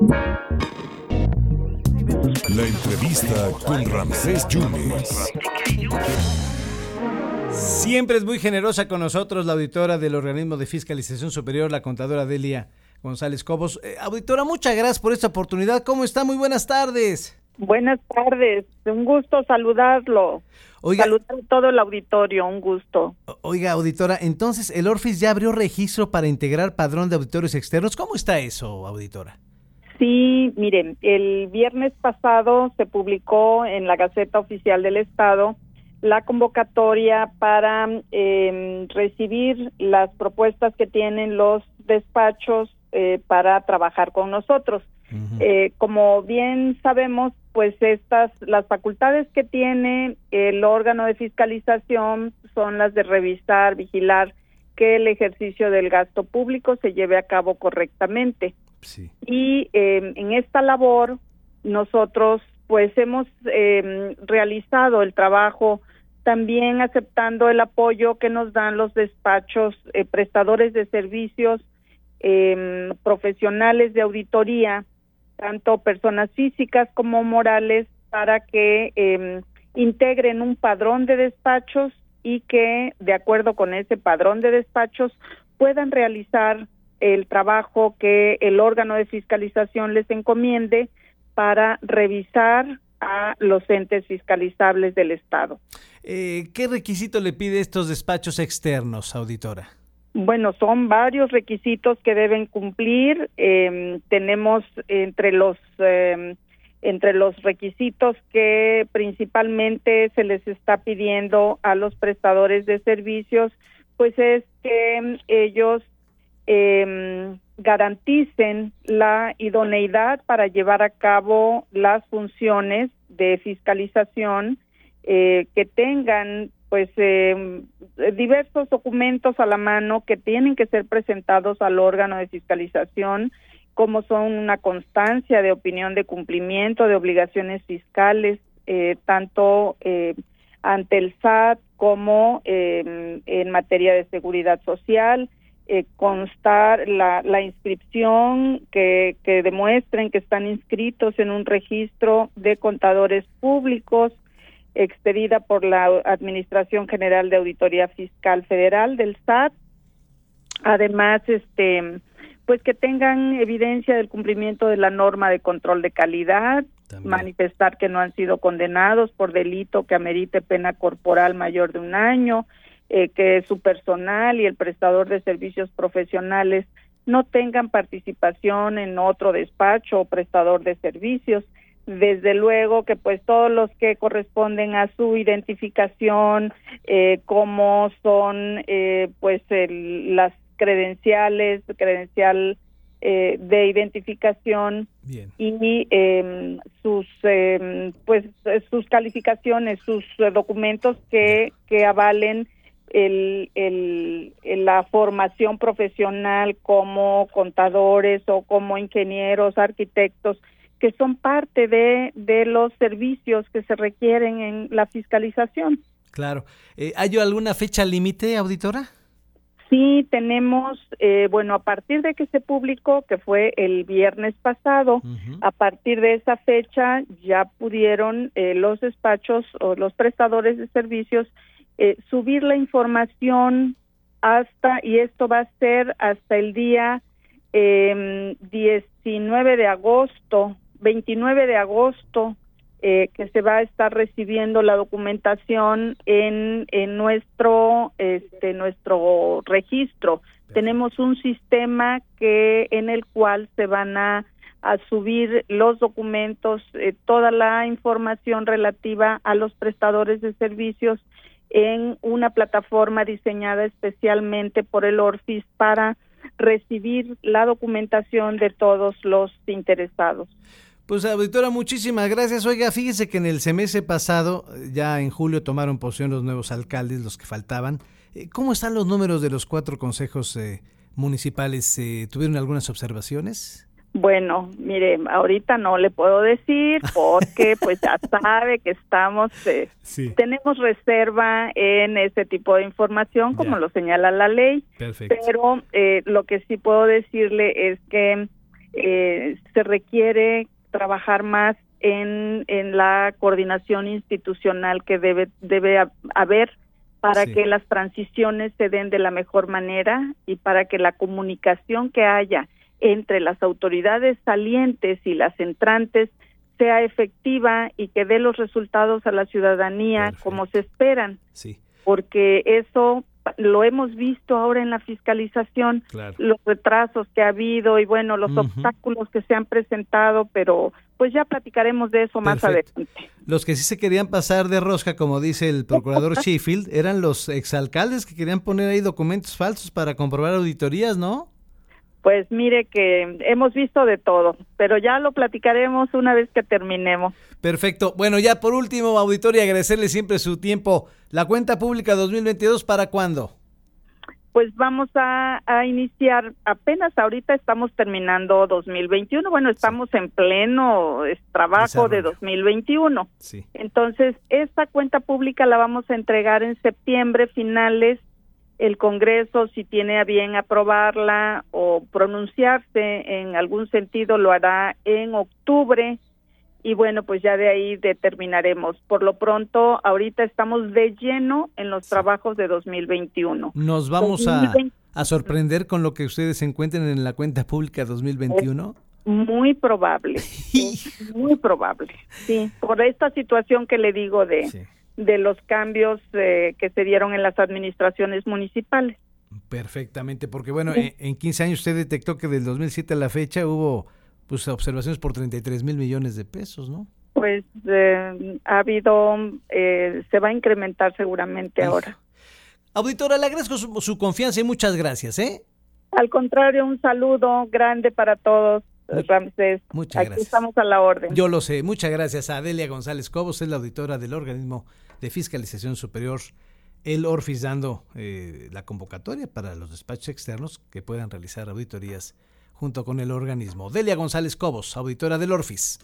La entrevista con Ramsés Yunes. Siempre es muy generosa con nosotros la auditora del organismo de fiscalización superior, la contadora Delia González Cobos. Eh, auditora, muchas gracias por esta oportunidad. ¿Cómo está? Muy buenas tardes. Buenas tardes, un gusto saludarlo. Oiga, Saludar a todo el auditorio, un gusto. oiga, auditora, entonces el Orfis ya abrió registro para integrar padrón de auditorios externos. ¿Cómo está eso, auditora? Sí, miren, el viernes pasado se publicó en la Gaceta Oficial del Estado la convocatoria para eh, recibir las propuestas que tienen los despachos eh, para trabajar con nosotros. Eh, como bien sabemos, pues estas, las facultades que tiene el órgano de fiscalización son las de revisar, vigilar que el ejercicio del gasto público se lleve a cabo correctamente. Y eh, en esta labor nosotros pues hemos eh, realizado el trabajo también aceptando el apoyo que nos dan los despachos eh, prestadores de servicios eh, profesionales de auditoría, tanto personas físicas como morales, para que integren un padrón de despachos y que, de acuerdo con ese padrón de despachos, puedan realizar el trabajo que el órgano de fiscalización les encomiende para revisar a los entes fiscalizables del Estado. Eh, ¿Qué requisito le pide estos despachos externos, auditora? Bueno, son varios requisitos que deben cumplir. Eh, tenemos entre los eh, entre los requisitos que principalmente se les está pidiendo a los prestadores de servicios, pues es que ellos eh, garanticen la idoneidad para llevar a cabo las funciones de fiscalización, eh, que tengan pues eh, diversos documentos a la mano que tienen que ser presentados al órgano de fiscalización, como son una constancia de opinión de cumplimiento de obligaciones fiscales, eh, tanto eh, ante el SAT como eh, en materia de seguridad social, eh, constar la, la inscripción que, que demuestren que están inscritos en un registro de contadores públicos expedida por la Administración General de Auditoría Fiscal Federal del SAT. Además, este, pues que tengan evidencia del cumplimiento de la norma de control de calidad, También. manifestar que no han sido condenados por delito que amerite pena corporal mayor de un año, eh, que su personal y el prestador de servicios profesionales no tengan participación en otro despacho o prestador de servicios. Desde luego que pues todos los que corresponden a su identificación, eh, como son eh, pues el, las credenciales, credencial eh, de identificación Bien. y eh, sus eh, pues sus calificaciones, sus eh, documentos que que avalen el, el, el- la formación profesional como contadores o como ingenieros, arquitectos, que son parte de, de los servicios que se requieren en la fiscalización. Claro. Eh, ¿Hay alguna fecha límite, auditora? Sí, tenemos, eh, bueno, a partir de que se publicó, que fue el viernes pasado, a partir de esa fecha ya pudieron eh, los despachos o los prestadores de servicios eh, subir la información hasta, y esto va a ser hasta el día eh, 19 de agosto, 29 de agosto, eh, que se va a estar recibiendo la documentación en, en nuestro este nuestro registro. Tenemos un sistema que en el cual se van a, a subir los documentos, eh, toda la información relativa a los prestadores de servicios en una plataforma diseñada especialmente por el Orfis para recibir la documentación de todos los interesados. Pues auditora, muchísimas gracias. Oiga, fíjese que en el semestre pasado, ya en julio tomaron posición los nuevos alcaldes, los que faltaban. Eh, ¿Cómo están los números de los cuatro consejos eh, municipales? Eh, ¿Tuvieron algunas observaciones? Bueno, mire, ahorita no le puedo decir porque pues ya sabe que estamos, eh, Sí. tenemos reserva en ese tipo de información como Ya. lo señala la ley, Perfecto. pero eh, lo que sí puedo decirle es que eh, se requiere trabajar más en, en la coordinación institucional que debe, debe haber para que las transiciones se den de la mejor manera y para que la comunicación que haya entre las autoridades salientes y las entrantes sea efectiva y que dé los resultados a la ciudadanía como se esperan. Sí. Porque eso lo hemos visto ahora en la fiscalización, los retrasos que ha habido y bueno, los obstáculos que se han presentado, pero pues ya platicaremos de eso más adelante. Los que sí se querían pasar de rosca, como dice el procurador Sheffield, eran los exalcaldes que querían poner ahí documentos falsos para comprobar auditorías, ¿no? Pues mire que hemos visto de todo, pero ya lo platicaremos una vez que terminemos. Perfecto. Bueno, ya por último, auditorio, agradecerle siempre su tiempo. ¿La cuenta pública 2022 para cuándo? Pues vamos a, iniciar, apenas ahorita estamos terminando 2021, bueno, estamos en pleno trabajo de 2021. Sí. Entonces, esta cuenta pública la vamos a entregar en septiembre, finales el Congreso, si tiene a bien aprobarla o pronunciarse en algún sentido, lo hará en octubre y bueno, pues ya de ahí determinaremos. Por lo pronto, ahorita estamos de lleno en los trabajos de 2021. ¿Nos vamos a, a sorprender con lo que ustedes encuentren en la cuenta pública 2021? muy probable, muy probable, sí, por esta situación que le digo de de los cambios eh, que se dieron en las administraciones municipales. Perfectamente, porque bueno, en, 15 años usted detectó que del 2007 a la fecha hubo pues observaciones por 33 mil millones de pesos, ¿no? Pues eh, ha habido, eh, se va a incrementar seguramente ahora. Auditora, le agradezco su, confianza y muchas gracias, ¿eh? Al contrario, un saludo grande para todos. Ramsés. Muchas Aquí estamos a la orden. Yo lo sé. Muchas gracias a Adelia González Cobos, es la auditora del organismo de Fiscalización Superior, el ORFIS, dando eh, la convocatoria para los despachos externos que puedan realizar auditorías junto con el organismo. Delia González Cobos, auditora del ORFIS.